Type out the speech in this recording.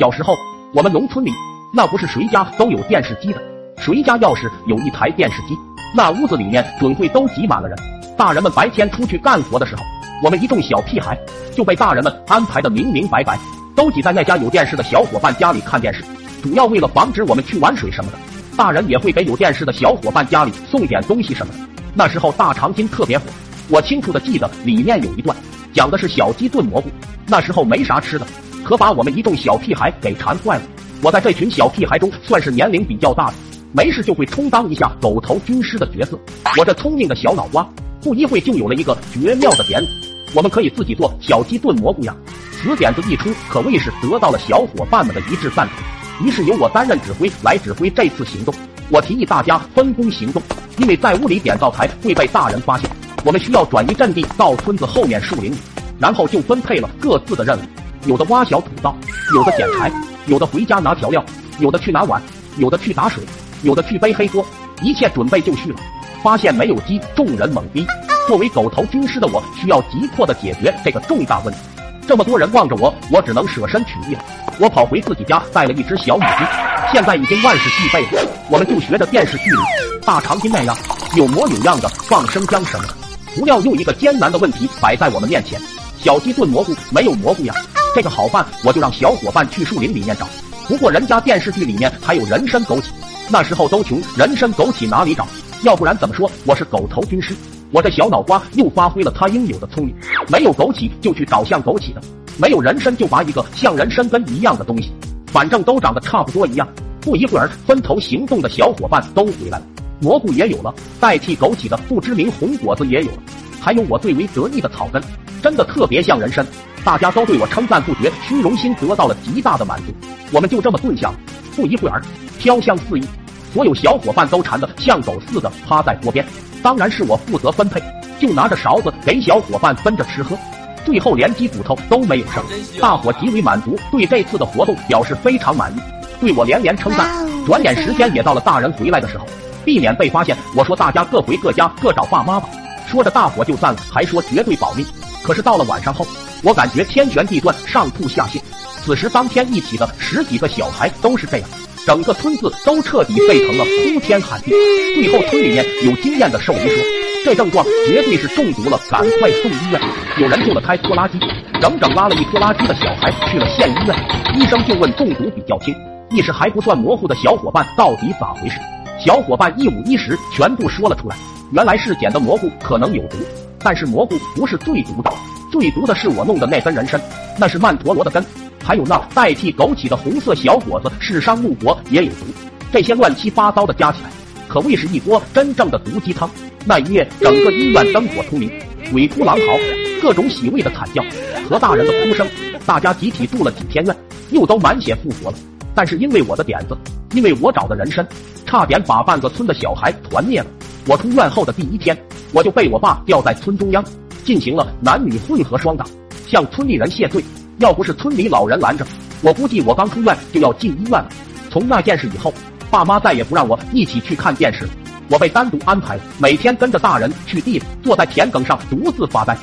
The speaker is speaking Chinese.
小时候，我们农村里那不是谁家都有电视机的，谁家要是有一台电视机，那屋子里面准会都挤满了人。大人们白天出去干活的时候，我们一众小屁孩就被大人们安排的明明白白，都挤在那家有电视的小伙伴家里看电视，主要为了防止我们去玩水什么的。大人也会给有电视的小伙伴家里送点东西什么的。那时候大长今特别火，我清楚的记得里面有一段讲的是小鸡炖蘑菇。那时候没啥吃的，可把我们一众小屁孩给馋坏了。我在这群小屁孩中算是年龄比较大的，没事就会充当一下狗头军师的角色。我这聪明的小脑瓜。不一会就有了一个绝妙的点子，我们可以自己做小鸡炖蘑菇呀！此点子一出，可谓是得到了小伙伴们的一致赞同。于是由我担任指挥来指挥这次行动。我提议大家分工行动，因为在屋里点灶台会被大人发现，我们需要转移阵地到村子后面树林里，然后就分配了各自的任务：有的挖小土灶，有的捡柴，有的回家拿调料，有的去拿碗，有的去打水，有的去背黑锅，一切准备就绪了。发现没有鸡，众人懵逼。作为狗头军师的我，需要急迫的解决这个重大问题。这么多人望着我，我只能舍身取义了。我跑回自己家，带了一只小母鸡，现在已经万事俱备了。我们就学着电视剧里大长今那样，有模有样的放生姜什么的。不料又一个艰难的问题摆在我们面前：小鸡炖蘑菇没有蘑菇呀。这个好办，我就让小伙伴去树林里面找。不过人家电视剧里面还有人参枸杞，那时候都穷，人参枸杞哪里找？要不然怎么说我是狗头军师？我这小脑瓜又发挥了他应有的聪明，没有枸杞就去找像枸杞的，没有人参就拔一个像人参根一样的东西，反正都长得差不多一样。不一会儿，分头行动的小伙伴都回来了，蘑菇也有了，代替枸杞的不知名红果子也有了，还有我最为得意的草根，真的特别像人参，大家都对我称赞不绝，虚荣心得到了极大的满足。我们就这么炖下，不一会儿，飘香四溢。所有小伙伴都馋得像狗似的趴在锅边，当然是我负责分配，就拿着勺子给小伙伴分着吃喝，最后连鸡骨头都没有剩，大伙极为满足，对这次的活动表示非常满意，对我连连称赞。转眼时间也到了大人回来的时候，避免被发现，我说大家各回各家各找爸妈吧。说着大伙就散了，还说绝对保密。可是到了晚上后，我感觉天旋地转，上吐下泻。此时当天一起的十几个小孩都是这样。整个村子都彻底沸腾了，哭天喊地。最后村里面有经验的兽医说，这症状绝对是中毒了，赶快送医院。有人救了开拖拉机，整整拉了一拖拉机的小孩去了县医院。医生就问中毒比较轻、意识还不算模糊的小伙伴到底咋回事。小伙伴一五一十全部说了出来。原来是捡的蘑菇可能有毒，但是蘑菇不是最毒的，最毒的是我弄的那根人参，那是曼陀罗的根。还有那代替枸杞的红色小果子，是伤木果也有毒。这些乱七八糟的加起来，可谓是一锅真正的毒鸡汤。那一夜，整个医院灯火通明，鬼哭狼嚎，各种洗胃的惨叫和大人的哭声。大家集体住了几天院，又都满血复活了。但是因为我的点子，因为我找的人参，差点把半个村的小孩团灭了。我出院后的第一天，我就被我爸吊在村中央，进行了男女混合双打，向村里人谢罪。要不是村里老人拦着，我估计我刚出院就要进医院了。从那件事以后，爸妈再也不让我一起去看电视，我被单独安排，每天跟着大人去地里，坐在田埂上独自发呆。